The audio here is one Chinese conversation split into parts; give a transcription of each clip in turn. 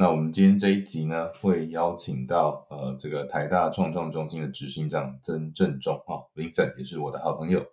那我们今天这一集呢，会邀请到呃这个台大创创中心的执行长曾正中啊，Vincent 也是我的好朋友，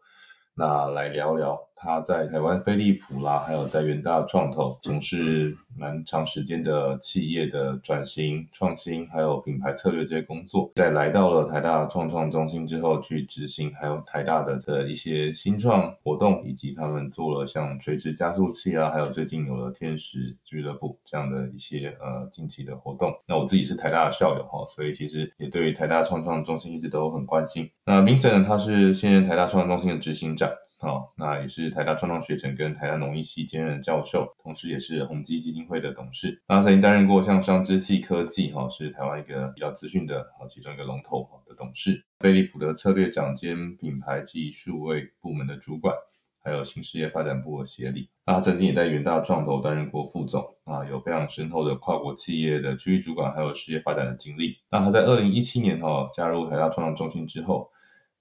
那来聊聊。他在台湾飞利浦啦，还有在元大创投从事蛮长时间的企业的转型创新，还有品牌策略这些工作。在来到了台大创创中心之后，去执行还有台大的这一些新创活动，以及他们做了像垂直加速器啊，还有最近有了天使俱乐部这样的一些呃近期的活动。那我自己是台大的校友哈，所以其实也对于台大创创中心一直都很关心。那 Vincent 呢，他是现任台大创创中心的执行长。好，那也是台大创创学程跟台大农艺系兼任教授，同时也是宏基基金会的董事。那曾经担任过像商之系科技哈，是台湾一个比较资讯的哈其中一个龙头的董事。飞利浦的策略长兼品牌及数位部门的主管，还有新事业发展部的协理。那他曾经也在元大创投担任过副总啊，有非常深厚的跨国企业的区域主管还有事业发展的经历。那他在二零一七年哈加入台大创创中心之后。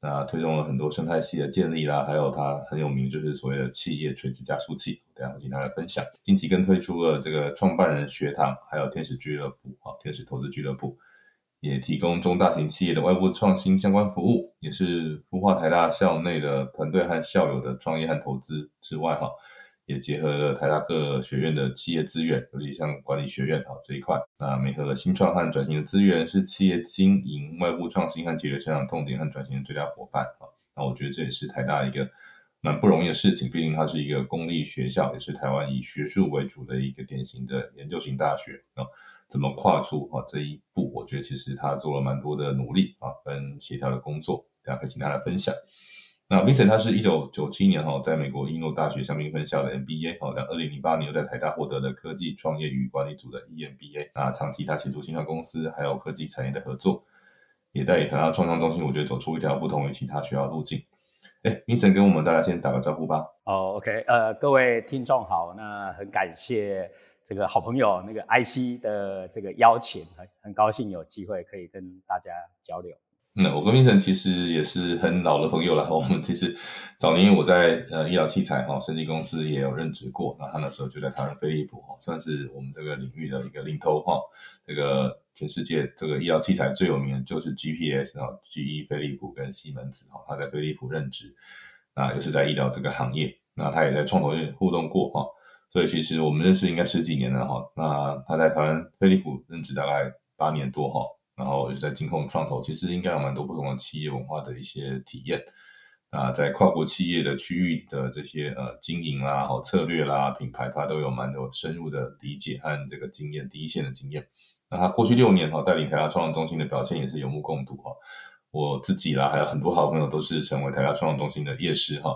那推动了很多生态系的建立啦，还有它很有名就是所谓的企业垂直加速器，等下我请大家分享。近期更推出了这个创办人学堂，还有天使俱乐部啊，天使投资俱乐部也提供中大型企业的外部创新相关服务，也是孵化台大校内的团队和校友的创业和投资之外哈。也结合了台大各学院的企业资源，尤其像管理学院啊这一块，那美合了新创和转型的资源，是企业经营、外部创新和解决成长痛点和转型的最佳伙伴啊。那我觉得这也是台大一个蛮不容易的事情，毕竟它是一个公立学校，也是台湾以学术为主的一个典型的研究型大学啊。怎么跨出啊这一步？我觉得其实他做了蛮多的努力啊，跟协调的工作，大家可以请他来分享。那 Vincent 他是一九九七年哈，在美国伊诺大学香槟分校的 MBA 哈，在二零零八年又在台大获得了科技创业与管理组的 EMBA。那长期他协助新创公司还有科技产业的合作，也在台大创创中心，我觉得走出一条不同于其他学校路径。哎，Vincent 跟我们大家先打个招呼吧。哦，OK，呃，各位听众好，那很感谢这个好朋友那个 IC 的这个邀请，很很高兴有机会可以跟大家交流。那我跟明成其实也是很老的朋友了。我们其实早年我在呃医疗器材哈设计公司也有任职过。那他那时候就在台湾飞利浦哈，算是我们这个领域的一个领头哈。这个全世界这个医疗器材最有名的就是 GPS 哈，GE 飞利浦跟西门子哈。他在飞利浦任职，那又是在医疗这个行业。那他也在创投业互动过哈，所以其实我们认识应该十几年了哈。那他在台湾飞利浦任职大概八年多哈。然后就在金控创投，其实应该有蛮多不同的企业文化的一些体验。啊，在跨国企业的区域的这些呃经营啦、好策略啦、品牌，他都有蛮多深入的理解和这个经验，第一线的经验。那他过去六年哈带领台大创创中心的表现也是有目共睹哈。我自己啦，还有很多好朋友都是成为台大创创中心的业师哈。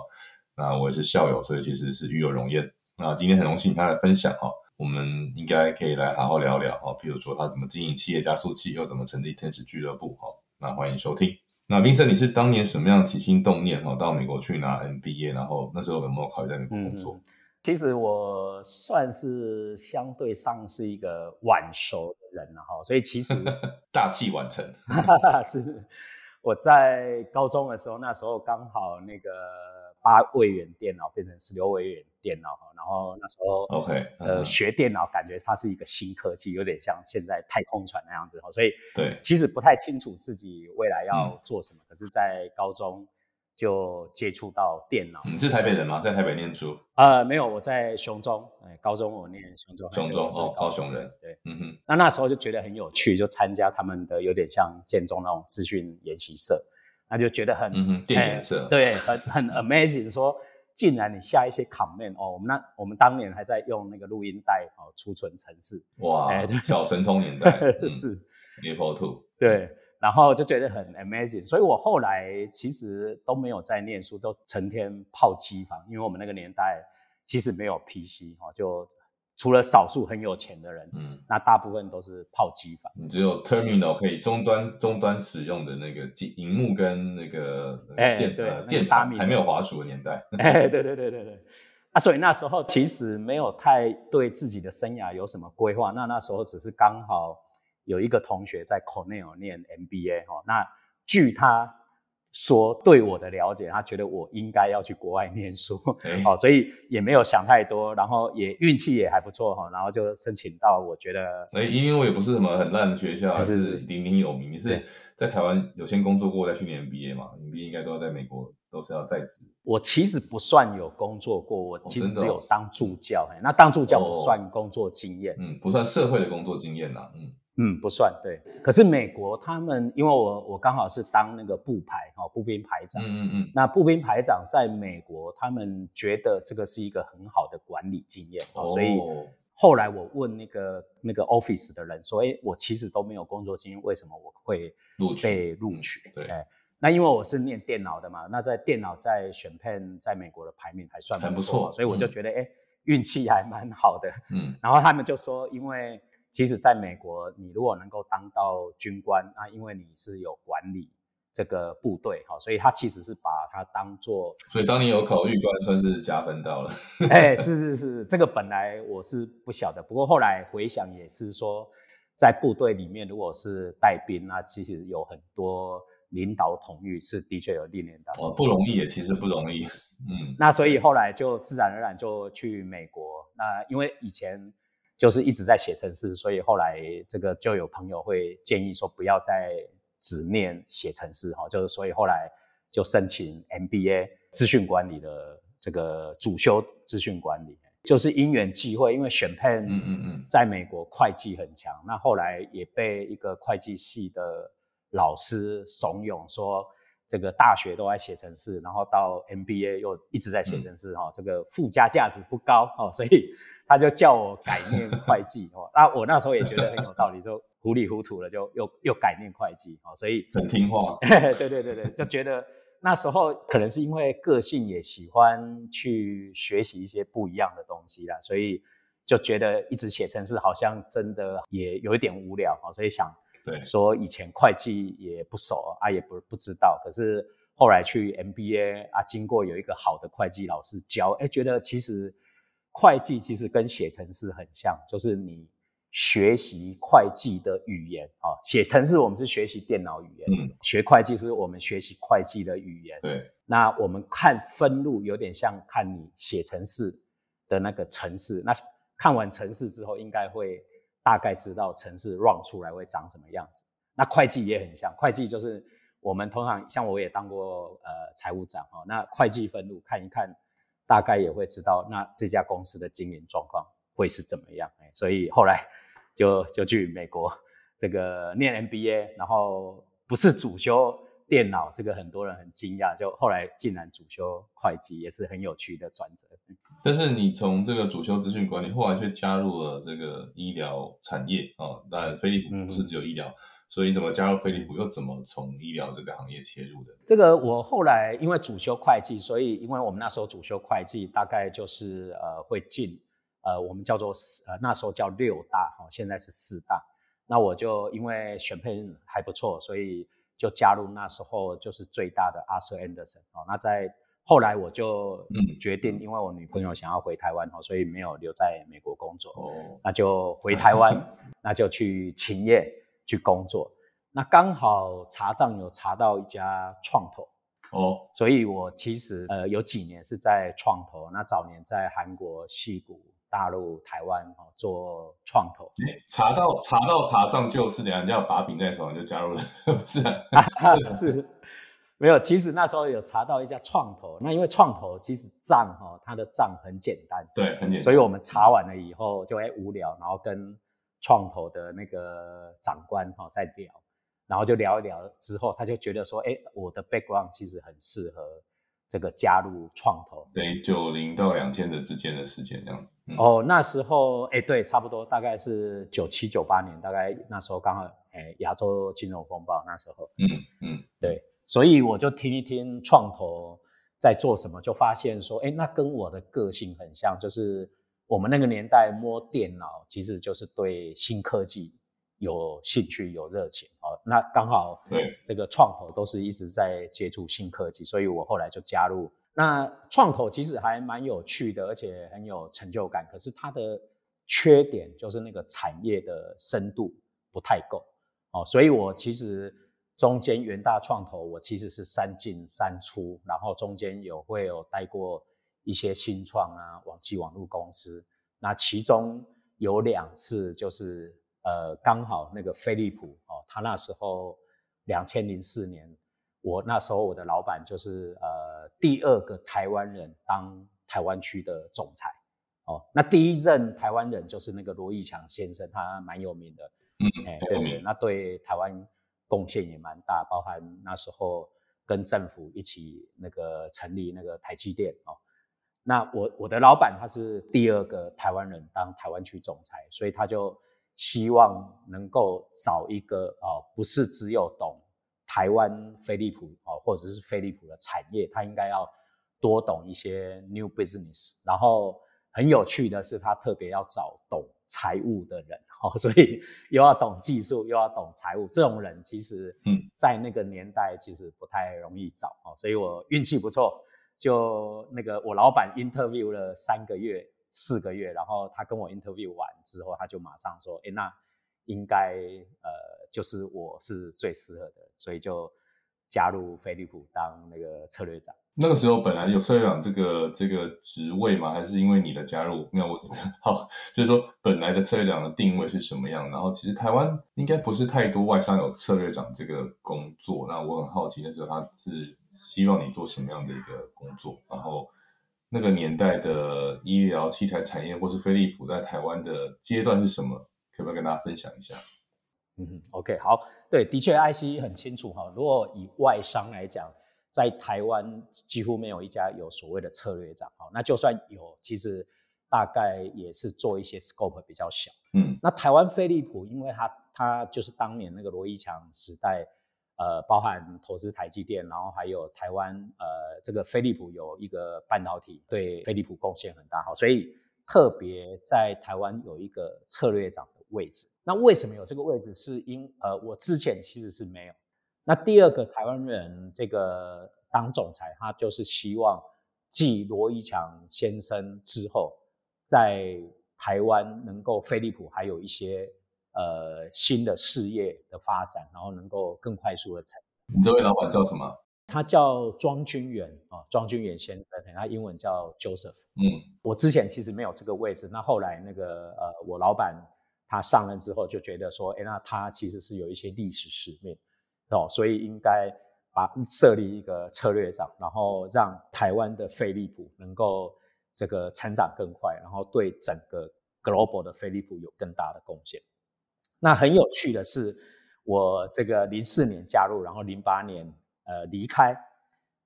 那我也是校友，所以其实是育有荣焉。那今天很荣幸他来分享哈。我们应该可以来好好聊聊哈，比如说他怎么经营企业加速器，又怎么成立天使俱乐部哈。那欢迎收听。那冰生，你是当年什么样起心动念哈，到美国去拿 MBA，然后那时候有没有考虑在美国工作？其实我算是相对上是一个晚熟的人了哈，所以其实 大器晚成。是我在高中的时候，那时候刚好那个。八位元电脑变成十六位元电脑然后那时候，OK，呃，学电脑感觉它是一个新科技，有点像现在太空船那样子哈，所以对，其实不太清楚自己未来要做什么。可是，在高中就接触到电脑。你是台北人吗？在台北念书？呃，没有，我在雄中，哎，高中我念雄中。雄中哦，高雄人。对，嗯哼。那那时候就觉得很有趣，就参加他们的有点像建中那种资讯研习社。那就觉得很电影色，对，很很 amazing，说竟然你下一些 comment 哦，我们那我们当年还在用那个录音带哦储存程式，哇，小神通年代是 Apple Two，对，然后就觉得很 amazing，所以我后来其实都没有在念书，都成天泡机房，因为我们那个年代其实没有 PC 哈，就除了少数很有钱的人，嗯，那大部分都是炮机房。你只有 terminal 可以终端终端使用的那个荧荧幕跟那个哎键对键盘，大密还没有滑鼠的年代。哎，对对对对对。啊，所以那时候其实没有太对自己的生涯有什么规划。那那时候只是刚好有一个同学在 Cornell 念 MBA 哈、哦，那据他说对我的了解，他觉得我应该要去国外念书，好哦，所以也没有想太多，然后也运气也还不错哈、然后就申请到我觉得哎，因为我也不是什么很烂的学校，是是鼎鼎有名。你是在台湾有先工作过，再去念 MBA 嘛你毕业应该都要在美国，都是要在职。我其实不算有工作过，我其实只有当助教，哎那当助教不哦算工作经验。嗯，不算社会的工作经验呐。嗯，嗯，不算对。可是美国他们，因为我我刚好是当那个步排哦，步兵排长。嗯嗯嗯，那步兵排长在美国，他们觉得这个是一个很好的管理经验哦，所以后来我问那个那个 office 的人说，哎，我其实都没有工作经验，为什么我会被录取？嗯对哎那因为我是念电脑的嘛，那在电脑在选片在美国的排名还算很不错，错所以我就嗯觉得哎、诶运气还蛮好的。嗯然后他们就说，因为其实在美国，你如果能够当到军官，那因为你是有管理这个部队哈，所以他其实是把它当做，所以当你有考预官，算是加分到了。哎，是是是，这个本来我是不晓得，不过后来回想也是说，在部队里面如果是带兵，那其实有很多领导统御是的确有历练到。哦，不容易也，其实不容易。嗯，那所以后来就自然而然就去美国。那因为以前就是一直在写程式，所以后来这个就有朋友会建议说不要再只念写程式哈，就是所以后来就申请 MBA 资讯管理的这个主修资讯管理，就是因缘际会，因为选配嗯嗯嗯在美国会计很强，那后来也被一个会计系的老师怂恿说。这个大学都在写程式，然后到 MBA 又一直在写程式哈、这个附加价值不高哦，所以 他就叫我改念会计哦。那我那时候也觉得很有道理，就糊里糊涂了就又又改念会计哦，所以很听话。对对对对，就觉得那时候可能是因为个性也喜欢去学习一些不一样的东西啦，所以就觉得一直写程式好像真的也有一点无聊哦，所以想对，说以前会计也不熟啊，也不不知道，可是后来去 MBA 啊，经过有一个好的会计老师教，哎，觉得其实会计其实跟写程式很像，就是你学习会计的语言啊，写程式我们是学习电脑语言，嗯，学会计是我们学习会计的语言。对，那我们看分录有点像看你写程式的那个程式，那看完程式之后，应该会大概知道城市 run 出来会长什么样子。那会计也很像，会计就是我们通常像我也当过呃财务长哦，那会计分录看一看，大概也会知道那这家公司的经营状况会是怎么样。哎，所以后来就就去美国这个念 MBA，然后不是主修电脑，这个很多人很惊讶，就后来竟然主修会计，也是很有趣的转折。但是你从这个主修资讯管理，后来却加入了这个医疗产业哦。当然，飞利浦不是只有医疗，所以你怎么加入飞利浦，又怎么从医疗这个行业切入的？这个我后来因为主修会计，所以因为我们那时候主修会计，大概就是呃会进呃我们叫做呃那时候叫六大哦，现在是四大。那我就因为选配还不错，所以就加入那时候就是最大的 Arthur Anderson 哦。那在后来我就嗯决定，因为我女朋友想要回台湾哦，所以没有留在美国工作。哦，那就回台湾，那就去勤业去工作。那刚好查账有查到一家创投，哦，所以我其实呃有几年是在创投，那早年在韩国、戏谷、大陆、台湾哦做创投。诶查到查到查账就是等一下人家有把柄在手上就加入了，不是、啊？是，没有。其实那时候有查到一家创投，那因为创投其实账哈、它的账很简单，对，很简单。所以我们查完了以后就会无聊，然后跟创投的那个长官哈、在聊，然后就聊一聊之后，他就觉得说，哎，我的 background 其实很适合这个加入创投。等于九零到两千的之间的时间这样。嗯、哦，那时候哎，对，差不多大概是九七九八年，大概那时候刚好哎亚洲金融风暴那时候，嗯嗯，对，所以我就听一听创投在做什么，就发现说，哎，那跟我的个性很像，就是我们那个年代摸电脑，其实就是对新科技有兴趣、有热情哦。那刚好对这个创投都是一直在接触新科技，所以我后来就加入。那创投其实还蛮有趣的，而且很有成就感。可是它的缺点就是那个产业的深度不太够哦，所以我其实中间元大创投我其实是三进三出，然后中间有会有带过一些新创啊、网际网络公司。那其中有两次就是呃刚好那个飞利浦哦，他那时候两千零四年。我那时候我的老板就是呃第二个台湾人当台湾区的总裁哦，那第一任台湾人就是那个罗义强先生，他蛮有名的，嗯，哎对对，那对台湾贡献也蛮大，包含那时候跟政府一起那个成立那个台积电哦，那我我的老板他是第二个台湾人当台湾区总裁，所以他就希望能够找一个哦不是只有懂。台湾飞利浦哦，或者是飞利浦的产业，他应该要多懂一些 new business。然后很有趣的是，他特别要找懂财务的人哦，所以又要懂技术，又要懂财务。这种人其实嗯，在那个年代其实不太容易找哦。所以我运气不错，就那个我老板 interview 了三个月、四个月，然后他跟我 interview 完之后，他就马上说：“哎，那应该呃。”就是我是最适合的，所以就加入飞利浦当那个策略长。那个时候本来有策略长这个这个职位吗？还是因为你的加入没有？我 好，就是说本来的策略长的定位是什么样？然后其实台湾应该不是太多外商有策略长这个工作。那我很好奇，那时候他是希望你做什么样的一个工作？然后那个年代的医疗器材产业或是飞利浦在台湾的阶段是什么？可不可以跟大家分享一下？嗯，OK，好，对，的确，IC 很清楚哈。如果以外商来讲，在台湾几乎没有一家有所谓的策略长，哈，那就算有，其实大概也是做一些 scope 比较小。嗯，那台湾飞利浦，因为它它就是当年那个罗一强时代，呃，包含投资台积电，然后还有台湾呃这个飞利浦有一个半导体，对飞利浦贡献很大，哈，所以特别在台湾有一个策略长。位置，那为什么有这个位置？是因呃，我之前其实是没有。那第二个台湾人这个当总裁，他就是希望继罗一强先生之后，在台湾能够飞利浦还有一些呃新的事业的发展，然后能够更快速的成。你这位老板叫什么？他叫庄君元啊，庄君元先生，他英文叫 Joseph。嗯，我之前其实没有这个位置，那后来那个呃，我老板。他上任之后就觉得说，哎，那他其实是有一些历史使命，哦，所以应该把设立一个策略长，然后让台湾的飞利浦能够这个成长更快，然后对整个 global 的飞利浦有更大的贡献。那很有趣的是，我这个零四年加入，然后零八年呃离开，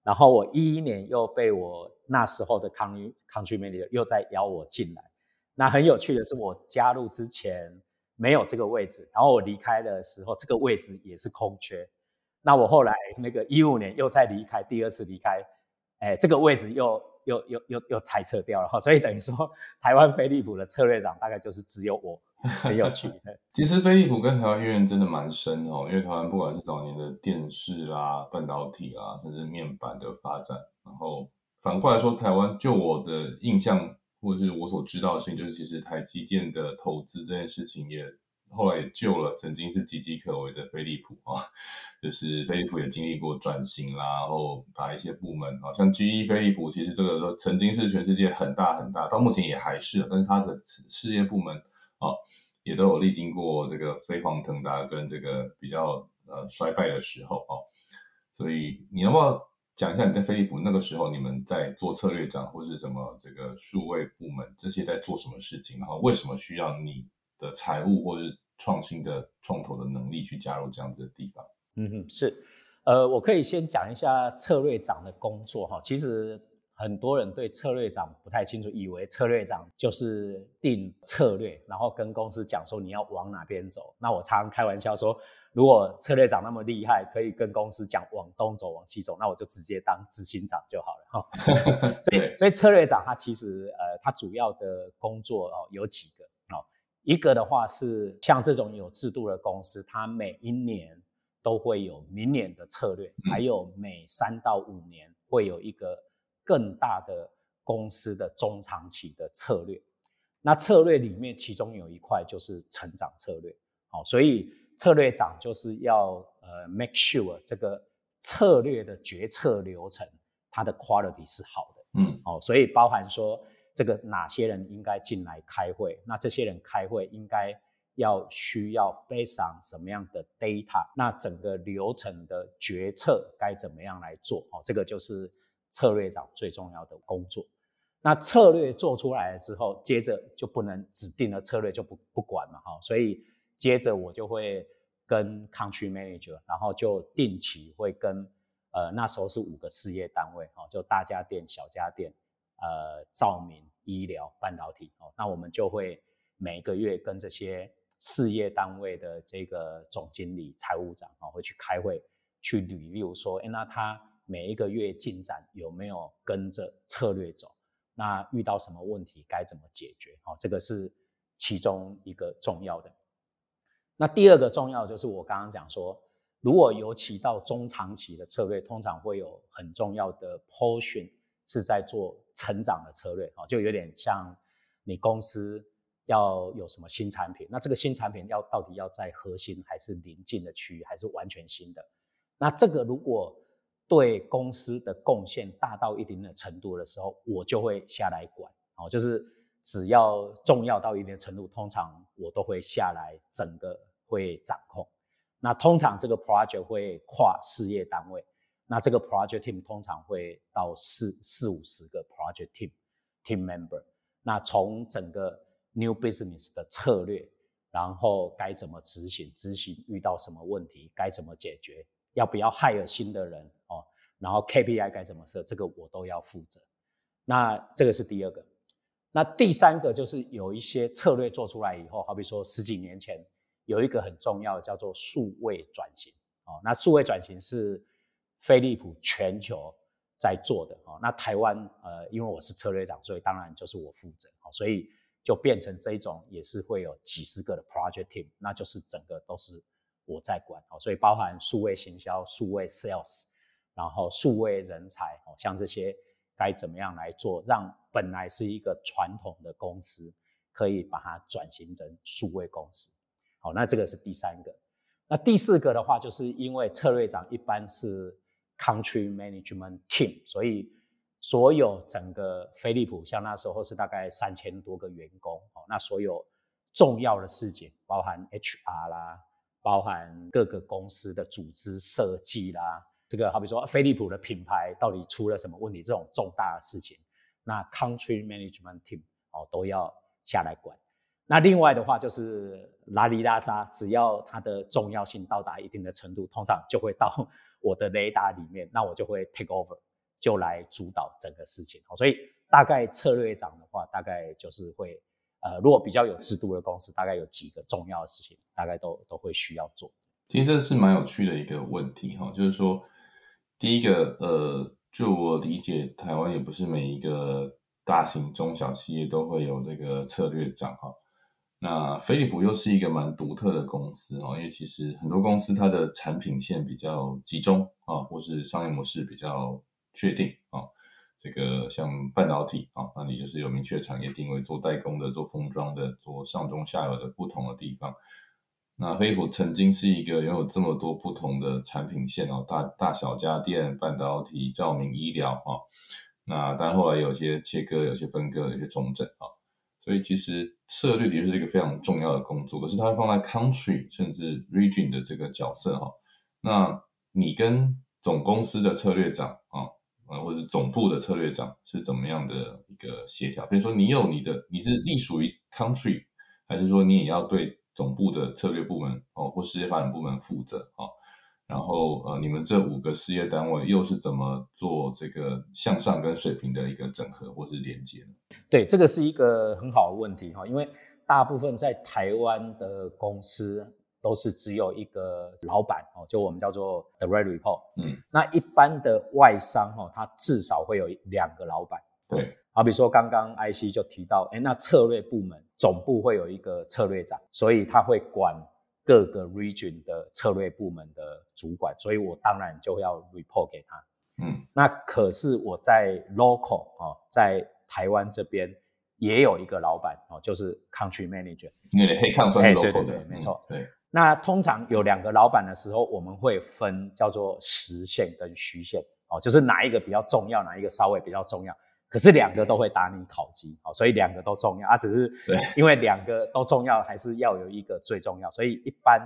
然后我一一年又被我那时候的 country country manager 又再邀我进来。那很有趣的是，我加入之前没有这个位置，然后我离开的时候，这个位置也是空缺。那我后来那个一五年又再离开，第二次离开，哎，这个位置又又又又又裁撤掉了哈。所以等于说，台湾飞利浦的策略长大概就是只有我，很有趣。其实飞利浦跟台湾渊源真的蛮深哦，因为台湾不管是早年的电视啦、半导体啊，甚至面板的发展，然后反过来说，台湾就我的印象。或者是我所知道的事情，就是其实台积电的投资这件事情也后来也救了曾经是岌岌可危的飞利浦啊，就是飞利浦也经历过转型啦，然后把一些部门啊，像 GE 飞利浦，其实这个都曾经是全世界很大很大，到目前也还是，但是它的事业部门啊，也都有历经过这个飞黄腾达跟这个比较呃衰败的时候啊，所以你要不要？讲一下你在飞利浦那个时候，你们在做策略长或是什么这个数位部门这些在做什么事情？然后为什么需要你的财务或者创新的创投的能力去加入这样的地方？嗯哼，是，呃，我可以先讲一下策略长的工作哈。其实很多人对策略长不太清楚，以为策略长就是定策略，然后跟公司讲说你要往哪边走。那我常常开玩笑说。如果策略长那么厉害，可以跟公司讲往东走、往西走，那我就直接当执行长就好了哈。所以，所以策略长他其实呃，他主要的工作哦有几个哦，一个的话是像这种有制度的公司，它每一年都会有明年的策略，还有每三到五年会有一个更大的公司的中长期的策略。那策略里面，其中有一块就是成长策略，好，所以。策略长就是要呃 make sure 这个策略的决策流程它的 quality 是好的，嗯，哦，所以包含说这个哪些人应该进来开会，那这些人开会应该要需要 based on 什么样的 data，那整个流程的决策该怎么样来做，哦，这个就是策略长最重要的工作。那策略做出来了之后，接着就不能指定了策略就不不管嘛，哈，所以。接着我就会跟 country manager，然后就定期会跟呃那时候是五个事业单位哦，就大家电、小家电、呃照明、医疗、半导体哦，那我们就会每个月跟这些事业单位的这个总经理、财务长啊会去开会，去 review 说，哎，那他每一个月进展有没有跟着策略走？那遇到什么问题该怎么解决？哦，这个是其中一个重要的。那第二个重要就是我刚刚讲说，如果尤其到中长期的策略，通常会有很重要的 portion 是在做成长的策略，哦，就有点像你公司要有什么新产品，那这个新产品要到底要在核心还是临近的区域，还是完全新的？那这个如果对公司的贡献大到一定的程度的时候，我就会下来管，哦，就是。只要重要到一定程度，通常我都会下来整个会掌控。那通常这个 project 会跨事业单位，那这个 project team 通常会到四四五十个 project team team member。那从整个 new business 的策略，然后该怎么执行，执行遇到什么问题该怎么解决，要不要 hire 新的人哦，然后 KPI 该怎么设，这个我都要负责。那这个是第二个。那第三个就是有一些策略做出来以后，好比说十几年前有一个很重要的叫做数位转型哦。那数位转型是飞利浦全球在做的哦。那台湾呃，因为我是策略长，所以当然就是我负责哦。所以就变成这一种也是会有几十个的 project team，那就是整个都是我在管哦。所以包含数位行销、数位 sales，然后数位人才哦，像这些。该怎么样来做，让本来是一个传统的公司，可以把它转型成数位公司？好，那这个是第三个。那第四个的话，就是因为策略长一般是 country management team，所以所有整个飞利浦，像那时候是大概三千多个员工，哦，那所有重要的事情，包含 HR 啦，包含各个公司的组织设计啦。这个好比说，飞利浦的品牌到底出了什么问题？这种重大的事情，那 country management team 哦都要下来管。那另外的话就是拉里拉扎，只要它的重要性到达一定的程度，通常就会到我的雷达里面，那我就会 take over，就来主导整个事情。所以大概策略长的话，大概就是会呃，如果比较有制度的公司，大概有几个重要的事情，大概都都会需要做。其实这是蛮有趣的一个问题哈，就是说。第一个，呃，就我理解，台湾也不是每一个大型中小企业都会有这个策略长哈。那飞利浦又是一个蛮独特的公司哦，因为其实很多公司它的产品线比较集中啊，或是商业模式比较确定啊。这个像半导体啊，那你就是有明确产业定位，做代工的、做封装的、做上中下游的不同的地方。那飞利浦曾经是一个拥有这么多不同的产品线哦，大大小家电、半导体、照明、医疗啊。那但后来有些切割、有些分割、有些重整啊。所以其实策略的确是一个非常重要的工作，可是它放在 country 甚至 region 的这个角色哈。那你跟总公司的策略长啊，啊，或者是总部的策略长是怎么样的一个协调？比如说你有你的，你是隶属于 country，还是说你也要对？总部的策略部门哦，或事业发展部门负责啊，然后呃，你们这五个事业单位又是怎么做这个向上跟水平的一个整合或是连接呢？对，这个是一个很好的问题哈，因为大部分在台湾的公司都是只有一个老板哦，就我们叫做 the red report。嗯，那一般的外商哈，它至少会有两个老板。对，好比说刚刚 IC 就提到，哎，那策略部门总部会有一个策略长，所以他会管各个 region 的策略部门的主管，所以我当然就要 report 给他。嗯，那可是我在 local 哦，在台湾这边也有一个老板哦，就是 country manager。因为黑抗算是 local 的，没错。对。那通常有两个老板的时候，我们会分叫做实线跟虚线哦，就是哪一个比较重要，哪一个稍微比较重要。可是两个都会打你考级，好，所以两个都重要啊。只是因为两个都重要，还是要有一个最重要。所以一般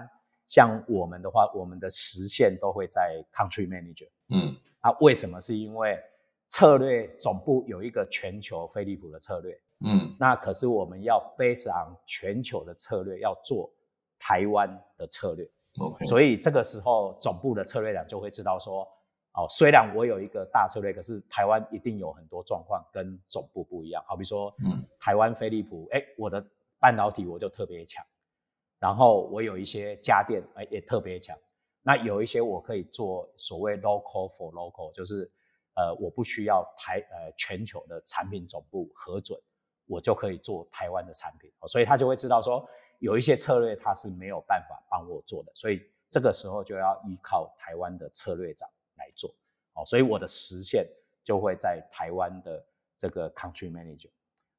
像我们的话，我们的实线都会在 country manager。嗯。啊，为什么？是因为策略总部有一个全球飞利浦的策略，嗯，那可是我们要 base on 全球的策略，要做台湾的策略所以这个时候总部的策略长就会知道说，哦，虽然我有一个大策略，可是台湾一定有很多状况跟总部不一样，好比说，嗯，台湾飞利浦，哎，我的半导体我就特别强，然后我有一些家电，哎，也特别强。那有一些我可以做所谓 local for local，就是呃我不需要台呃全球的产品总部核准，我就可以做台湾的产品，所以他就会知道说有一些策略他是没有办法帮我做的，所以这个时候就要依靠台湾的策略长来做，哦，所以我的实现就会在台湾的这个 country manager，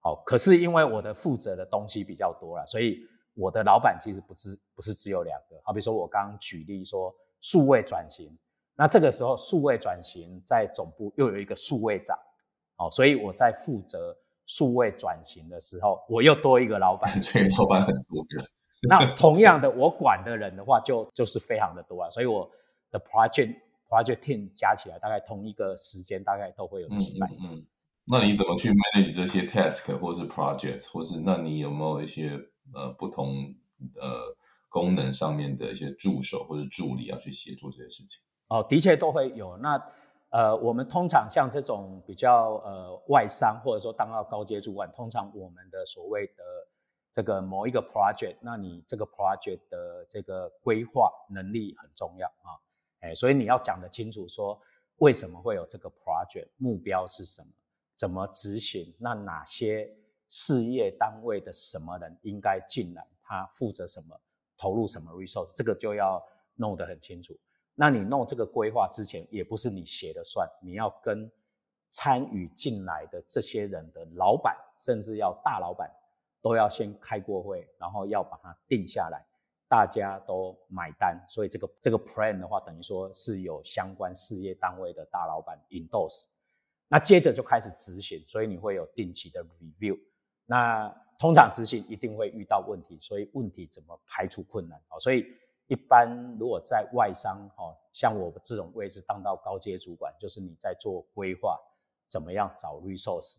好，可是因为我的负责的东西比较多了，所以。我的老板其实不是不是只有两个，好比说我刚刚举例说数位转型，那这个时候数位转型在总部又有一个数位长，哦，所以我在负责数位转型的时候，我又多一个老板，所以老板很多个。那同样的，我管的人的话就就是非常的多啊，所以我的 project project team 加起来大概同一个时间大概都会有几百。嗯，那你怎么去 manage 这些 task 或是 project，或是那你有没有一些？呃，不同呃功能上面的一些助手或者助理要去协助这些事情。哦，的确都会有。那呃，我们通常像这种比较呃外商，或者说当到高阶主管，通常我们的所谓的这个某一个 project，那你这个 project 的这个规划能力很重要啊。哎，所以你要讲得清楚，说为什么会有这个 project，目标是什么，怎么执行，那哪些？事业单位的什么人应该进来？他负责什么？投入什么 resource？这个就要弄得很清楚。那你弄这个规划之前，也不是你写的算，你要跟参与进来的这些人的老板，甚至要大老板，都要先开过会，然后要把它定下来，大家都买单。所以这个这个 plan 的话，等于说是有相关事业单位的大老板 endorse。那接着就开始执行，所以你会有定期的 review。那通常执行一定会遇到问题，所以问题怎么排除困难啊？所以一般如果在外商哈，像我这种位置当到高阶主管，就是你在做规划，怎么样找 resource，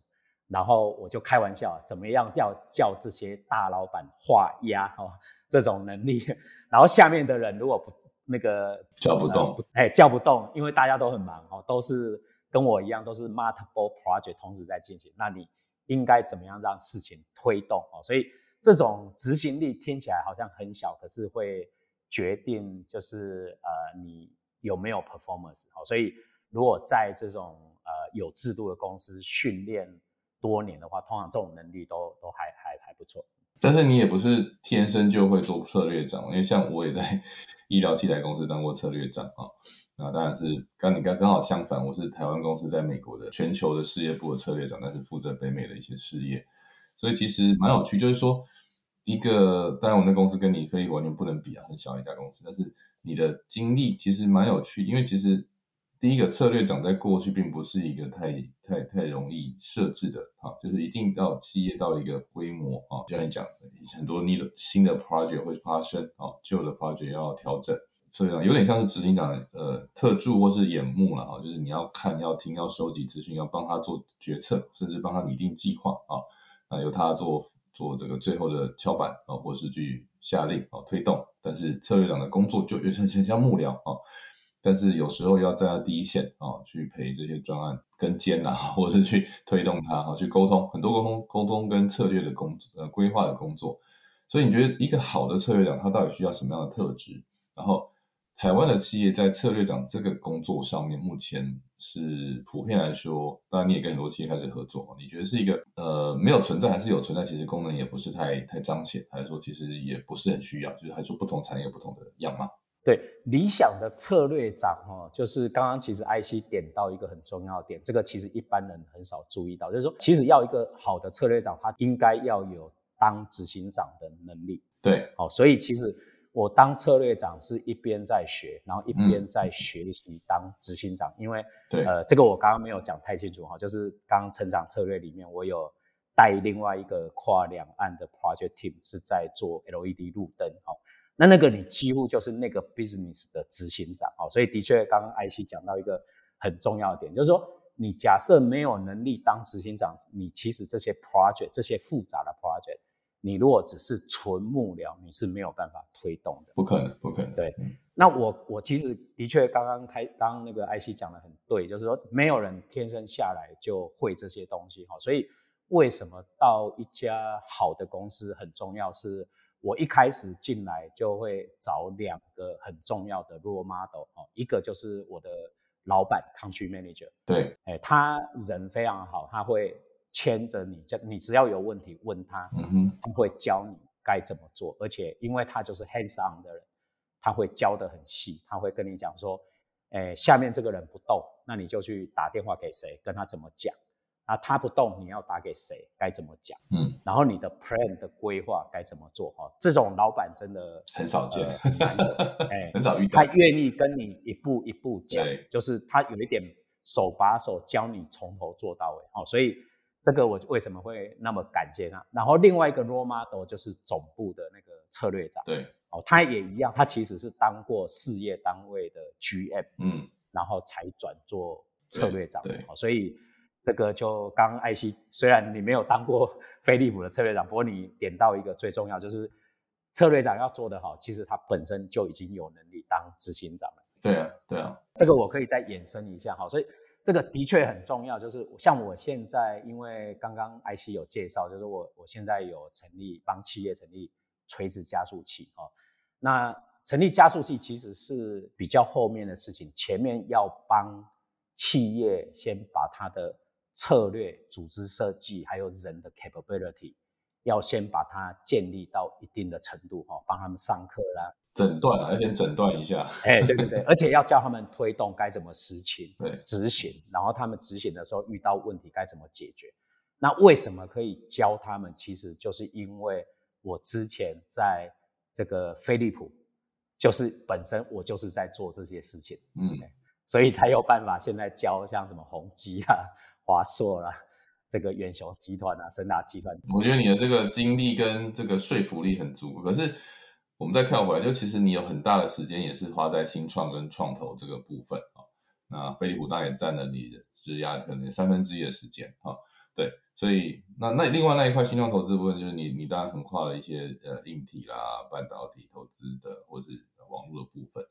然后我就开玩笑，怎么样叫叫这些大老板画押哦这种能力，然后下面的人如果不那个叫不动，哎叫不动，因为大家都很忙哦，都是跟我一样，都是 multiple project 同时在进行，那你。应该怎么样让事情推动哦？所以这种执行力听起来好像很小，可是会决定就是呃你有没有 performance 哦。所以如果在这种呃有制度的公司训练多年的话，通常这种能力都都还还还不错。但是你也不是天生就会做策略长，因为像我也在 医疗器材公司当过策略长啊。那当然是刚你刚刚好相反，我是台湾公司在美国的全球的事业部的策略长，但是负责北美的一些事业，所以其实蛮有趣。就是说，一个当然我们的公司跟你可以完全不能比啊，很小一家公司，但是你的经历其实蛮有趣，因为其实第一个策略长在过去并不是一个太太太容易设置的啊，就是一定要企业到一个规模啊，就像你讲的，很多你的新的 project 会发生啊，旧的 project 要调整。所以啊，有点像是执行长呃特助或是眼目了啊，就是你要看、要听、要收集资讯，要帮他做决策，甚至帮他拟定计划啊，那由他做做这个最后的敲板啊，或是去下令啊推动。但是策略长的工作就有点像像幕僚啊，但是有时候要在第一线啊，去陪这些专案跟监啊，或者是去推动它啊，去沟通很多沟通沟通跟策略的工呃规划的工作。所以你觉得一个好的策略长，他到底需要什么样的特质？然后台湾的企业在策略长这个工作上面，目前是普遍来说，当然你也跟很多企业开始合作，你觉得是一个呃没有存在，还是有存在？其实功能也不是太太彰显，还是说其实也不是很需要？就是还说不同产业不同的样貌。对理想的策略长哦，就是刚刚其实艾希点到一个很重要的点，这个其实一般人很少注意到，就是说其实要一个好的策略长，他应该要有当执行长的能力。对，好，所以其实我当策略长是一边在学，然后一边在学习当执行长，因为对，呃，这个我刚刚没有讲太清楚哈，就是刚刚成长策略里面我有带另外一个跨两岸的 project team 是在做 LED 路灯哈。那那个你几乎就是那个 business 的执行长哦，所以的确刚刚艾希讲到一个很重要的点，就是说你假设没有能力当执行长，你其实这些 project 这些复杂的 project，你如果只是纯幕僚，你是没有办法推动的，不可能，不可能。对，那我我其实的确刚刚开，刚刚那个艾希讲的很对，就是说没有人天生下来就会这些东西哈，所以为什么到一家好的公司很重要是？我一开始进来就会找两个很重要的 role model 哦，一个就是我的老板 country manager，对，哎，他人非常好，他会牵着你，这你只要有问题问他，嗯哼，他会教你该怎么做，而且因为他就是 hands on 的人，他会教得很细，他会跟你讲说，哎，下面这个人不动，那你就去打电话给谁，跟他怎么讲。啊，他不动，你要打给谁？该怎么讲？嗯，然后你的 plan 的规划该怎么做？哈，这种老板真的很少见，哎，很少遇到。他愿意跟你一步一步讲，就是他有一点手把手教你从头做到尾。哦，所以这个我为什么会那么感谢他？然后另外一个 role model 就是总部的那个策略长，对，哦，他也一样，他其实是当过事业单位的 GM，嗯，然后才转做策略长，对，所以。这个就刚艾希，虽然你没有当过 飞利浦的策略长，不过你点到一个最重要，就是策略长要做得好，其实他本身就已经有能力当执行长了。对啊，对啊，这个我可以再延伸一下哈，所以这个的确很重要，就是像我现在，因为刚刚艾希有介绍，就是我我现在有成立帮企业成立垂直加速器哦，那成立加速器其实是比较后面的事情，前面要帮企业先把它的策略、组织设计还有人的 capability，要先把它建立到一定的程度哈，帮他们上课啦，诊断啊，要先诊断一下。哎，对对对，而且要教他们推动该怎么实行，对，执行，然后他们执行的时候遇到问题该怎么解决。那为什么可以教他们？其实就是因为我之前在这个飞利浦，就是本身我就是在做这些事情，嗯，所以才有办法现在教像什么宏基啊。华硕啦，这个远雄集团啊，深大集团，我觉得你的这个精力跟这个说服力很足。可是我们再跳回来，就其实你有很大的时间也是花在新创跟创投这个部分啊。那飞利浦当然也占了你的质押可能三分之一的时间啊。对，所以那那另外那一块新创投资部分，就是你你当然横跨了一些呃硬体啦、半导体投资的，或是网络的部分，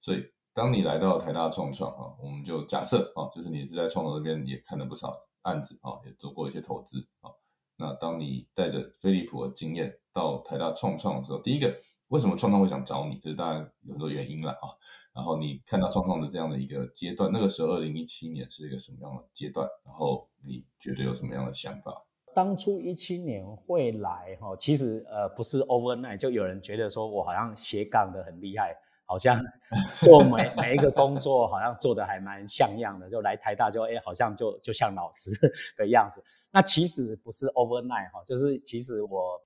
所以。当你来到台大创创啊，我们就假设啊，就是你是在创投这边也看了不少案子啊，也做过一些投资啊。那当你带着飞利浦的经验到台大创创的时候，第一个为什么创创会想找你？这是当然有很多原因了啊。然后你看到创创的这样的一个阶段，那个时候二零一七年是一个什么样的阶段？然后你觉得有什么样的想法？当初一七年会来哈，其实呃不是 overnight，就有人觉得说我好像斜杠的很厉害。好像做每每一个工作，好像做的还蛮像样的，就来台大就哎，好像就就像老师的样子。那其实不是 overnight 哈，就是其实我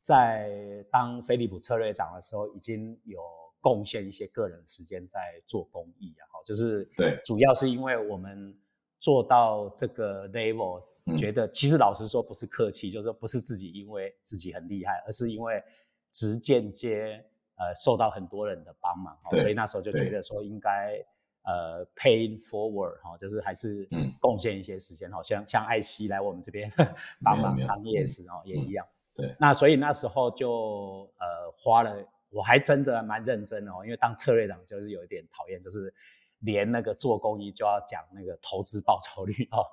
在当飞利浦策略长的时候，已经有贡献一些个人时间在做公益啊。哈，就是对，主要是因为我们做到这个 level，觉得其实老实说不是客气，就是说不是自己因为自己很厉害，而是因为直间接。呃，受到很多人的帮忙，所以那时候就觉得说应该呃 pay forward 哈，就是还是贡献一些时间，好像像艾希来我们这边 帮忙当夜市哦，也一样。对，那所以那时候就呃花了，我还真的蛮认真的哦，因为当策略长就是有一点讨厌，就是连那个做公益就要讲那个投资报酬率哦，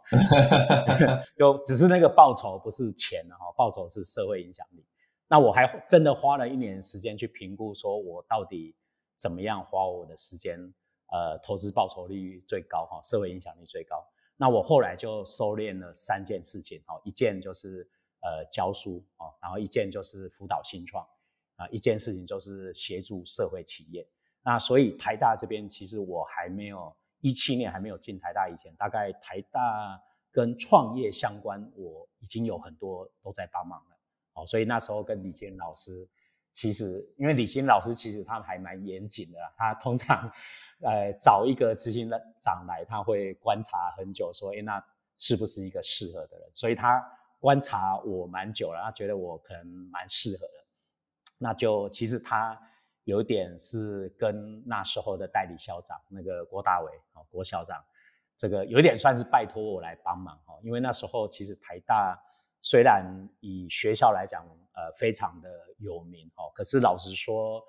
就只是那个报酬不是钱哦，报酬是社会影响力。那我还真的花了一年时间去评估，说我到底怎么样花我的时间，呃，投资报酬率最高哈，社会影响力最高。那我后来就收敛了三件事情哈，一件就是呃教书哦，然后一件就是辅导新创啊，一件事情就是协助社会企业。那所以台大这边其实我还没有一七年还没有进台大以前，大概台大跟创业相关，我已经有很多都在帮忙了哦。所以那时候跟李坚老师，其实因为李坚老师其实他还蛮严谨的，他通常呃找一个执行长来，他会观察很久，说哎那是不是一个适合的人？所以他观察我蛮久了，他觉得我可能蛮适合的，那就其实他。有点是跟那时候的代理校长那个郭大伟啊，郭校长，这个有点算是拜托我来帮忙哈，因为那时候其实台大虽然以学校来讲，呃，非常的有名哦，可是老实说，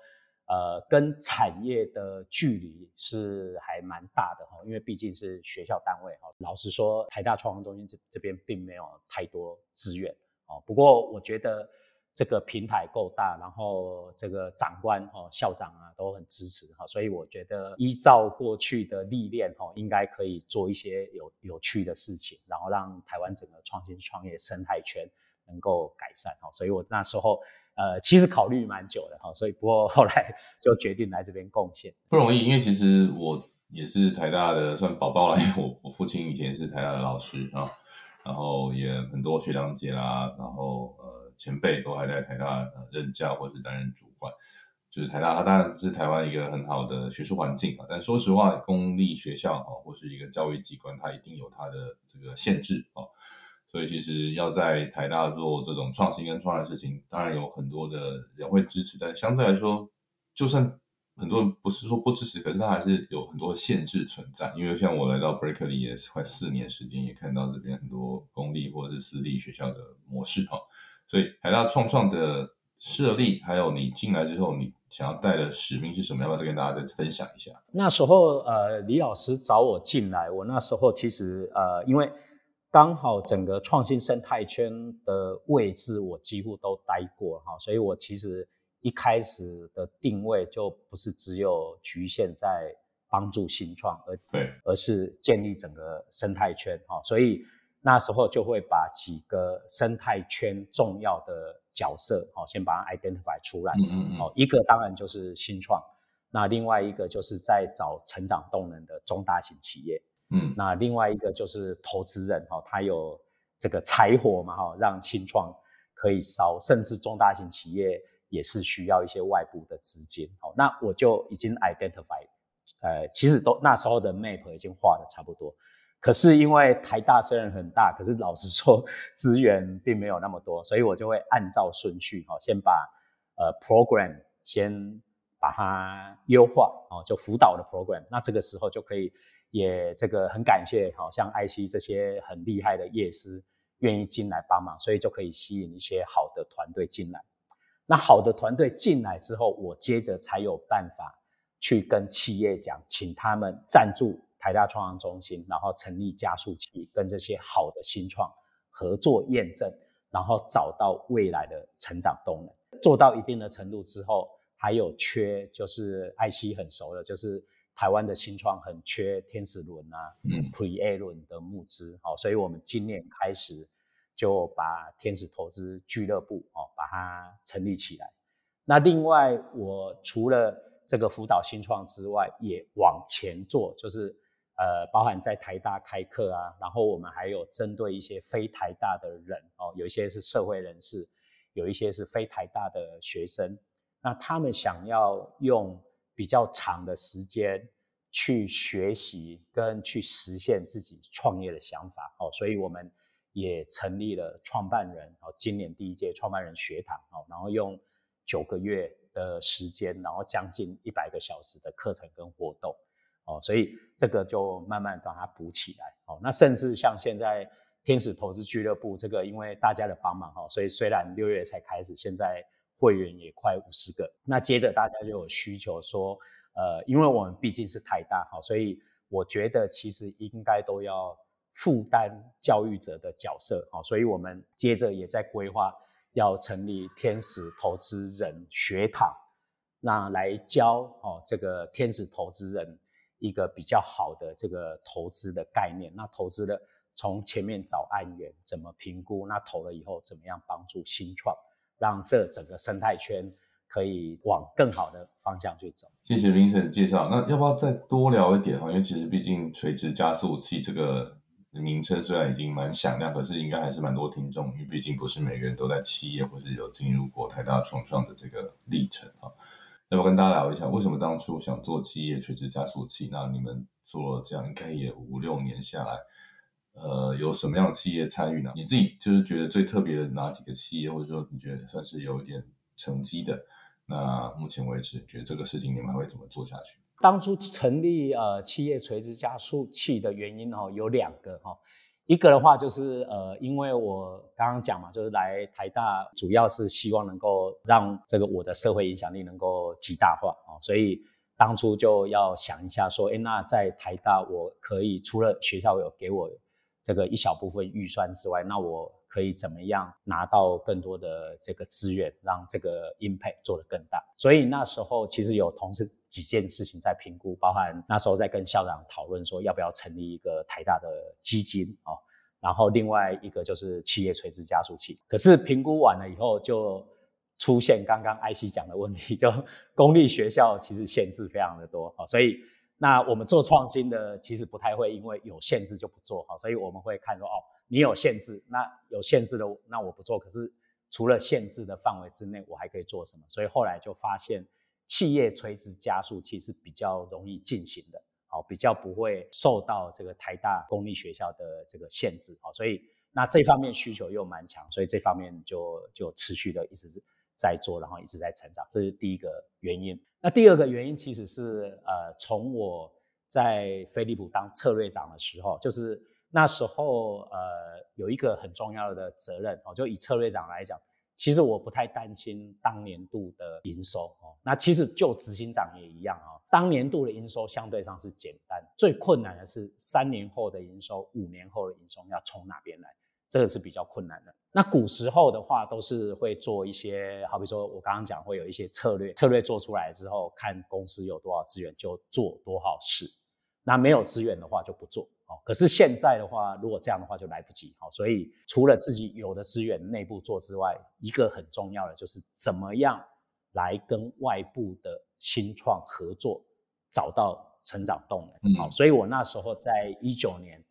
呃，跟产业的距离是还蛮大的哈，因为毕竟是学校单位哈。老实说，台大创新中心这这边并没有太多资源哦，不过我觉得。这个平台够大，然后这个长官哦、校长啊都很支持哈，所以我觉得依照过去的历练哈，应该可以做一些有有趣的事情，然后让台湾整个创新创业生态圈能够改善哈。所以我那时候呃其实考虑蛮久的哈，所以不过后来 就决定来这边贡献。不容易，因为其实我也是台大的算宝宝了，因为我我父亲以前是台大的老师啊，然后也很多学长姐啦，然后。前辈都还在台大任教或是担任主管，就是台大，它当然是台湾一个很好的学术环境啊。但说实话，公立学校啊，或是一个教育机关，它一定有它的这个限制啊。所以其实要在台大做这种创新跟创的事情，当然有很多的人会支持，但相对来说，就算很多人不是说不支持，可是它还是有很多限制存在。因为像我来到 Berkeley 也是快四年时间，也看到这边很多公立或者私立学校的模式哈。所以海大创创的设立，还有你进来之后，你想要带的使命是什么？要不要再跟大家再分享一下？那时候，呃，李老师找我进来，我那时候其实，呃，因为刚好整个创新生态圈的位置，我几乎都待过哈，所以我其实一开始的定位就不是只有局限在帮助新创，而对，而是建立整个生态圈哈，所以。那时候就会把几个生态圈重要的角色，哦，先把它 identify 出来。嗯嗯嗯。哦，一个当然就是新创，那另外一个就是在找成长动能的中大型企业。嗯。那另外一个就是投资人，哈，他有这个柴火嘛，哈，让新创可以烧，甚至中大型企业也是需要一些外部的资金。哦，那我就已经 identify，呃，其实都那时候的 map 已经画的差不多。可是因为台大虽然很大，可是老实说资源并没有那么多，所以我就会按照顺序哈，先把呃 program 先把它优化哦，就辅导的 program。那这个时候就可以也这个很感谢好像 IC 这些很厉害的业师愿意进来帮忙，所以就可以吸引一些好的团队进来。那好的团队进来之后，我接着才有办法去跟企业讲，请他们赞助。台大创创中心，然后成立加速器，跟这些好的新创合作验证，然后找到未来的成长动能。做到一定的程度之后，还有缺就是爱惜很熟的，就是台湾的新创很缺天使轮啊，嗯，Pre A 轮的募资，好，所以我们今年开始就把天使投资俱乐部哦，把它成立起来。那另外，我除了这个辅导新创之外，也往前做，就是。呃，包含在台大开课啊，然后我们还有针对一些非台大的人哦，有一些是社会人士，有一些是非台大的学生，那他们想要用比较长的时间去学习跟去实现自己创业的想法哦，所以我们也成立了创办人哦，今年第一届创办人学堂哦，然后用九个月的时间，然后将近一百个小时的课程跟活动。哦，所以这个就慢慢把它补起来。哦，那甚至像现在天使投资俱乐部这个，因为大家的帮忙，哈，所以虽然六月才开始，现在会员也快五十个。那接着大家就有需求说，呃，因为我们毕竟是台大，哈，所以我觉得其实应该都要负担教育者的角色，哈，所以我们接着也在规划要成立天使投资人学堂，那来教哦这个天使投资人一个比较好的这个投资的概念。那投资的从前面找案源，怎么评估？那投了以后怎么样帮助新创，让这整个生态圈可以往更好的方向去走。谢谢林晨介绍。那要不要再多聊一点哈？因为其实毕竟垂直加速器这个。名称虽然已经蛮响亮，可是应该还是蛮多听众，因为毕竟不是每个人都在企业或是有进入过台大创创的这个历程啊。要不跟大家聊一下，为什么当初想做企业垂直加速器？那你们做了这样应该也五六年下来，呃，有什么样的企业参与呢？你自己就是觉得最特别的哪几个企业，或者说你觉得算是有一点成绩的？那目前为止，觉得这个事情你们还会怎么做下去？当初成立呃企业垂直加速器的原因哦有两个哈，一个的话就是呃因为我刚刚讲嘛，就是来台大主要是希望能够让这个我的社会影响力能够极大化啊，所以当初就要想一下说，哎那在台大我可以除了学校有给我这个一小部分预算之外，那我可以怎么样拿到更多的这个资源，让这个 impact 做得更大？所以那时候其实有同事。几件事情在评估，包含那时候在跟校长讨论说要不要成立一个台大的基金啊，然后另外一个就是企业垂直加速器。可是评估完了以后，就出现刚刚 IC 讲的问题，就公立学校其实限制非常的多啊，所以那我们做创新的其实不太会因为有限制就不做哈，所以我们会看说哦，你有限制，那有限制的那我不做，可是除了限制的范围之内，我还可以做什么？所以后来就发现。企业垂直加速器是比较容易进行的，好，比较不会受到这个台大公立学校的这个限制，好，所以那这方面需求又蛮强，所以这方面就就持续的一直在做，然后一直在成长，这是第一个原因。那第二个原因其实是呃，从我在飞利浦当策略长的时候，就是那时候呃有一个很重要的责任，哦，就以策略长来讲。其实我不太担心当年度的营收哦，那其实就执行长也一样啊。当年度的营收相对上是简单，最困难的是三年后的营收、五年后的营收要从哪边来，这个是比较困难的。那古时候的话，都是会做一些，好比说我刚刚讲会有一些策略，策略做出来之后，看公司有多少资源就做多少事，那没有资源的话就不做。哦，可是现在的话，如果这样的话就来不及。好，所以除了自己有的资源内部做之外，一个很重要的就是怎么样来跟外部的新创合作，找到成长动能。好，所以我那时候在一九年，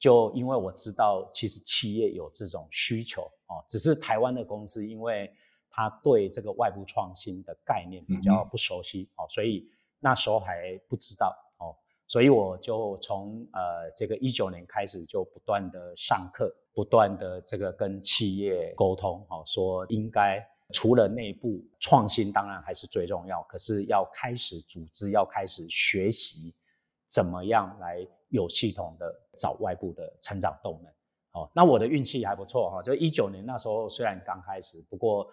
就因为我知道其实企业有这种需求，哦，只是台湾的公司因为他对这个外部创新的概念比较不熟悉，哦，所以那时候还不知道哦。所以我就从呃这个一九年开始，就不断的上课，不断的这个跟企业沟通，哦，说应该除了内部创新，当然还是最重要，可是要开始组织，要开始学习怎么样来有系统的找外部的成长动能。哦，那我的运气还不错哈，就一九年那时候虽然刚开始，不过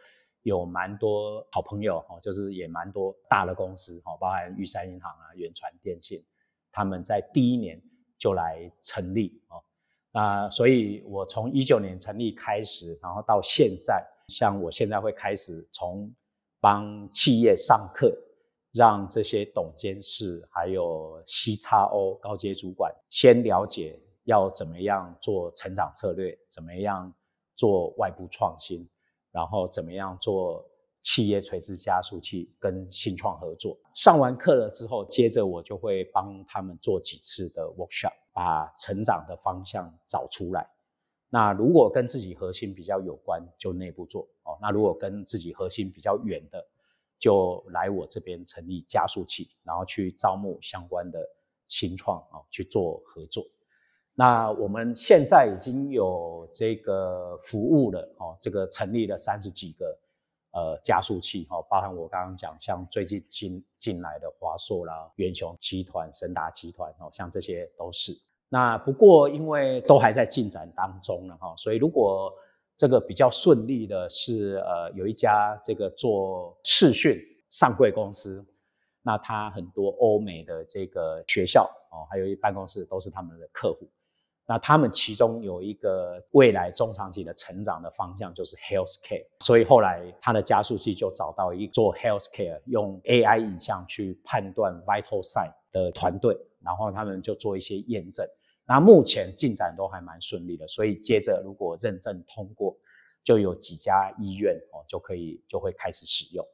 有蛮多好朋友哦，就是也蛮多大的公司哦，包含玉山银行啊、远传电信。他们在第一年就来成立哦，那所以我从一九年成立开始，然后到现在，像我现在会开始从帮企业上课，让这些董监事还有 C 叉 O 高阶主管先了解要怎么样做成长策略，怎么样做外部创新，然后怎么样做。企业垂直加速器跟新创合作，上完课了之后，接着我就会帮他们做几次的 workshop，把成长的方向找出来。那如果跟自己核心比较有关，就内部做哦。那如果跟自己核心比较远的，就来我这边成立加速器，然后去招募相关的新创啊去做合作。那我们现在已经有这个服务了哦，这个成立了三十几个。呃，加速器哈，包含我刚刚讲，像最近进进来的华硕啦、元雄集团、神达集团哦，像这些都是。那不过因为都还在进展当中了哈，所以如果这个比较顺利的是，呃，有一家这个做视讯上柜公司，那它很多欧美的这个学校哦，还有一办公室都是他们的客户。那他们其中有一个未来中长期的成长的方向就是 healthcare，所以后来他的加速器就找到一做 healthcare 用 AI 影像去判断 vital sign 的团队，然后他们就做一些验证。那目前进展都还蛮顺利的，所以接着如果认证通过，就有几家医院哦就可以就会开始使用。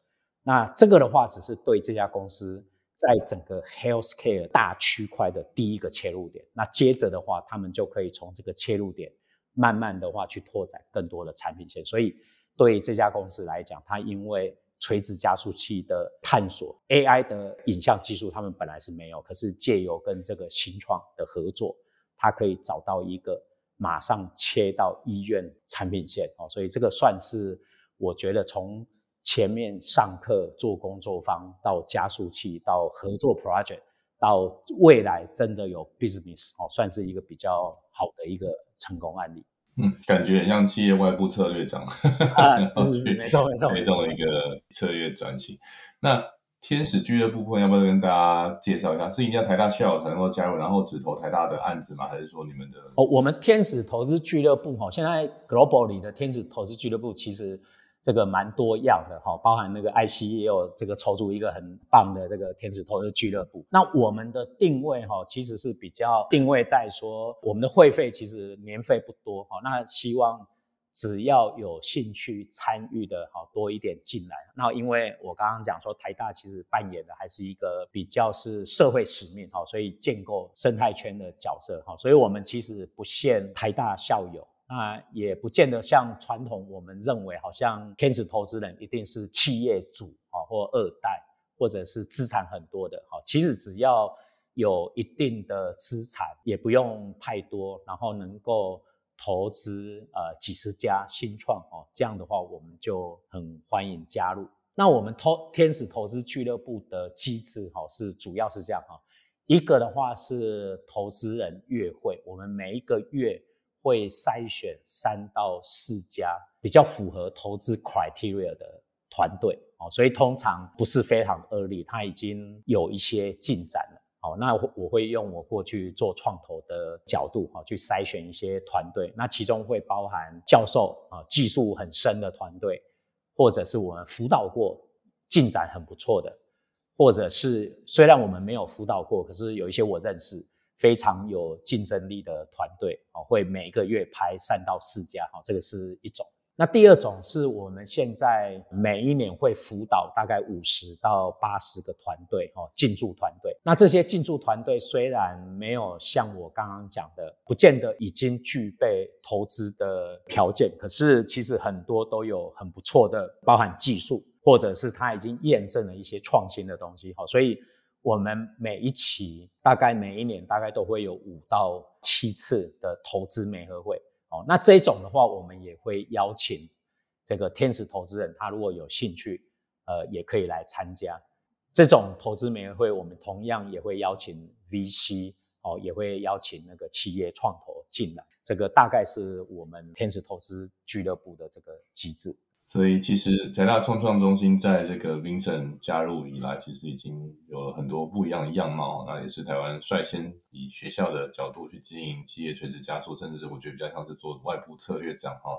那这个的话，只是对这家公司。在整个 healthcare 大区块的第一个切入点，那接着的话，他们就可以从这个切入点，慢慢的话去拓展更多的产品线。所以对这家公司来讲，它因为垂直加速器的探索，AI 的影像技术，他们本来是没有，可是借由跟这个新创的合作，它可以找到一个马上切到医院产品线哦。所以这个算是我觉得从。前面上课做工作坊，到加速器，到合作 project，到未来真的有 business 哦，算是一个比较好的一个成功案例。嗯，感觉很像企业外部策略长啊，是是 没错没错，推动一个策略转型。那天使俱乐部部分要不要跟大家介绍一下？是一定要台大校友才能够加入，然后只投台大的案子吗？还是说你们的？哦，我们天使投资俱乐部哈，现在 global 里的天使投资俱乐部其实。这个蛮多样的哈，包含那个 IC 也有这个筹组一个很棒的这个天使投资俱乐部。那我们的定位哈，其实是比较定位在说，我们的会费其实年费不多哈，那希望只要有兴趣参与的哈多一点进来。那因为我刚刚讲说，台大其实扮演的还是一个比较是社会使命哈，所以建构生态圈的角色哈，所以我们其实不限台大校友。那也不见得像传统我们认为，好像天使投资人一定是企业主啊，或二代，或者是资产很多的哈。其实只要有一定的资产，也不用太多，然后能够投资呃几十家新创哦，这样的话我们就很欢迎加入。那我们投天使投资俱乐部的机制哈，是主要是这样哈。一个的话是投资人月会，我们每一个月。会筛选三到四家比较符合投资 criteria 的团队哦，所以通常不是非常恶劣，它已经有一些进展了。好，那我会用我过去做创投的角度哈，去筛选一些团队，那其中会包含教授啊，技术很深的团队，或者是我们辅导过进展很不错的，或者是虽然我们没有辅导过，可是有一些我认识。非常有竞争力的团队哦，会每个月拍三到四家哈，这个是一种。那第二种是我们现在每一年会辅导大概五十到八十个团队哦，进驻团队。那这些进驻团队虽然没有像我刚刚讲的，不见得已经具备投资的条件，可是其实很多都有很不错的，包含技术，或者是他已经验证了一些创新的东西哈，所以。我们每一期大概每一年大概都会有五到七次的投资媒合会哦，那这种的话，我们也会邀请这个天使投资人，他如果有兴趣，呃，也可以来参加这种投资委员会。我们同样也会邀请 VC 哦，也会邀请那个企业创投进来。这个大概是我们天使投资俱乐部的这个机制。所以，其实台大创创中心在这个 Vincent 加入以来，其实已经有了很多不一样的样貌。那也是台湾率先以学校的角度去经营企业垂直加速，甚至是我觉得比较像是做外部策略长哈，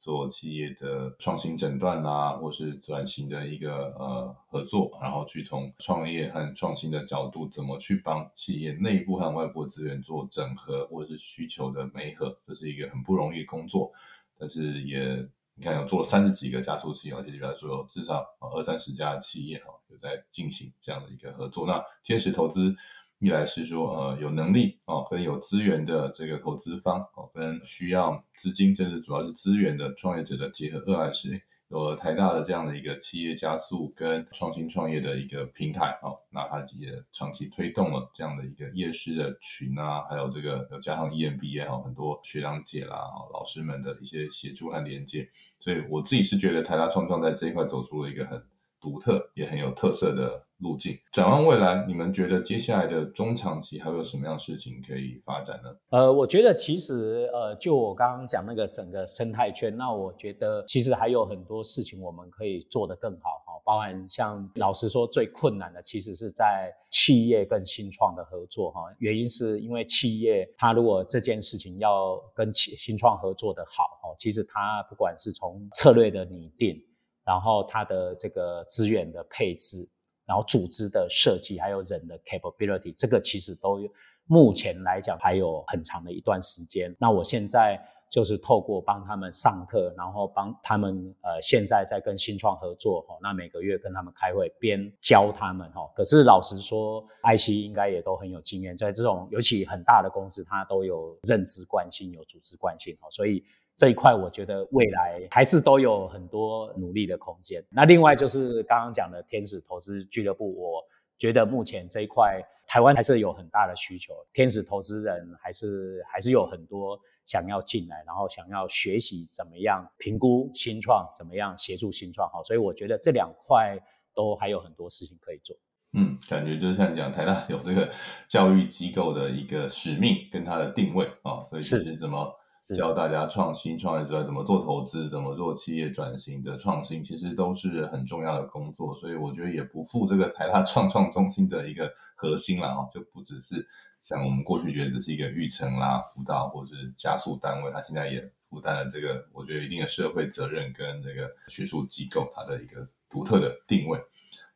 做企业的创新诊断啊，或是转型的一个呃合作，然后去从创业和创新的角度，怎么去帮企业内部和外部资源做整合，或者是需求的媒合，这是一个很不容易的工作，但是也。你看，有做了三十几个加速器，而且来说至少二三十家企业哈，有在进行这样的一个合作。那天使投资一来是说，呃，有能力哦，跟有资源的这个投资方哦，跟需要资金，甚至主要是资源的创业者的结合。二来是。有了台大的这样的一个企业加速跟创新创业的一个平台哦，那它也长期推动了这样的一个夜市的群啊，还有这个有加上 EMBA 哈，很多学长姐啦、老师们的一些协助和连接，所以我自己是觉得台大创创在这一块走出了一个很独特也很有特色的。路径展望未来，你们觉得接下来的中长期还有什么样事情可以发展呢？呃，我觉得其实呃，就我刚刚讲那个整个生态圈，那我觉得其实还有很多事情我们可以做得更好哈。包含像老实说最困难的，其实是在企业跟新创的合作哈。原因是因为企业它如果这件事情要跟企新创合作的好哈，其实它不管是从策略的拟定，然后它的这个资源的配置，然后组织的设计，还有人的 capability，这个其实都目前来讲还有很长的一段时间。那我现在。就是透过帮他们上课，然后帮他们呃，现在在跟新创合作哈，那每个月跟他们开会，边教他们哈。可是老实说，IC 应该也都很有经验，在这种尤其很大的公司，它都有认知惯性，有组织惯性哈。所以这一块，我觉得未来还是都有很多努力的空间。那另外就是刚刚讲的天使投资俱乐部，我觉得目前这一块台湾还是有很大的需求，天使投资人还是还是有很多。想要进来，然后想要学习怎么样评估新创，怎么样协助新创，好，所以我觉得这两块都还有很多事情可以做。嗯，感觉就是像讲台大有这个教育机构的一个使命跟它的定位啊，所以是怎么教大家创新创业之外，怎么做投资，怎么做企业转型的创新，其实都是很重要的工作。所以我觉得也不负这个台大创创中心的一个核心了啊，就不只是。像我们过去觉得这是一个育成啦、辅导或者是加速单位，它现在也负担了这个，我觉得一定的社会责任跟这个学术机构它的一个独特的定位。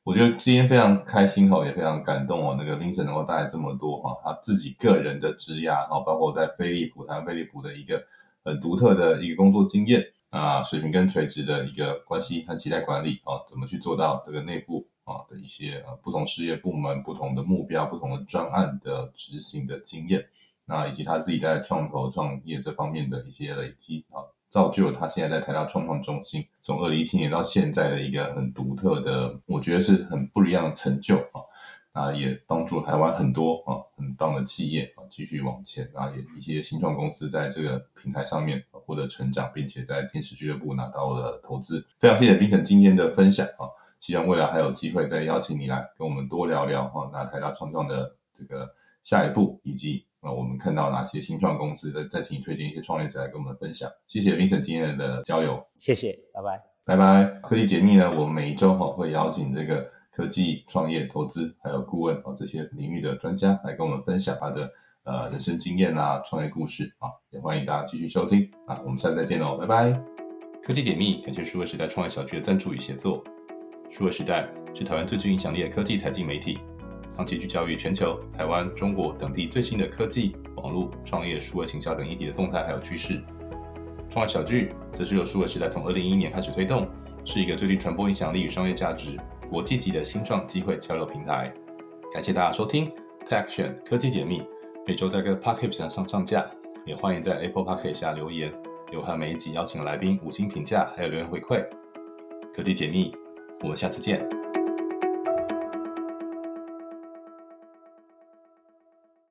我觉得今天非常开心哈，也非常感动哦。那个 Vincent 能够带来这么多哈，他自己个人的职涯哈，包括在飞利浦、台湾飞利浦的一个很独特的一个工作经验啊，水平跟垂直的一个关系和期待管理啊，怎么去做到这个内部。啊的一些呃不同事业部门、不同的目标、不同的专案的执行的经验，那以及他自己在创投创业这方面的一些累积啊，造就了他现在在台大创创中心从二零一七年到现在的一个很独特的，我觉得是很不一样的成就啊，啊也帮助台湾很多啊很棒的企业啊继续往前啊，也一些新创公司在这个平台上面获得成长，并且在天使俱乐部拿到了投资。非常谢谢冰城今天的分享啊。希望未来还有机会再邀请你来跟我们多聊聊啊，那台大创创的这个下一步，以及啊我们看到哪些新创公司的，再请你推荐一些创业者来跟我们分享。谢谢 Vincent 今天的交流，谢谢，拜拜，拜拜。科技解密呢，我们每一周哈会邀请这个科技创业投资还有顾问啊这些领域的专家来跟我们分享他的呃人生经验啊创业故事啊，也欢迎大家继续收听啊，我们下次再见喽，拜拜。科技解密感谢数位时代创业小聚的赞助与协作。数位时代是台湾最具影响力的科技财经媒体，长期聚焦于全球、台湾、中国等地最新的科技、网络、创业、数位行销等议题的动态还有趋势。创业小聚则是由数位时代从二零一一年开始推动，是一个最具传播影响力与商业价值、国际级的新创机会交流平台。感谢大家收听 Tech Action 科技解密，每周在各 p o c k e t 上上上架，也欢迎在 Apple p o c k e t 下留言，有和每一集邀请来宾五星评价，还有留言回馈。科技解密。我们下次见。